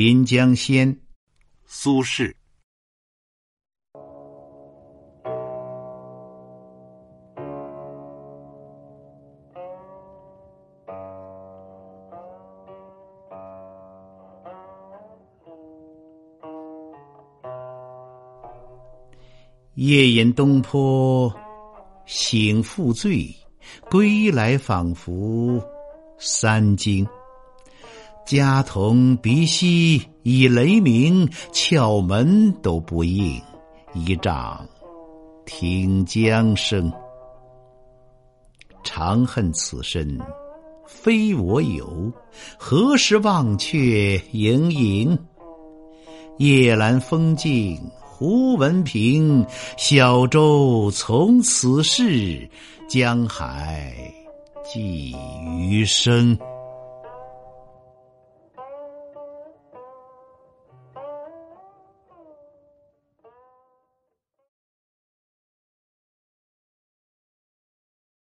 临江仙，苏轼。夜饮东坡，醒复醉，归来仿佛三更。家童鼻息已雷鸣，敲门都不应，一丈听江声。长恨此身非我有，何时忘却营营？夜阑风静。胡文平，小舟从此逝，江海寄余生。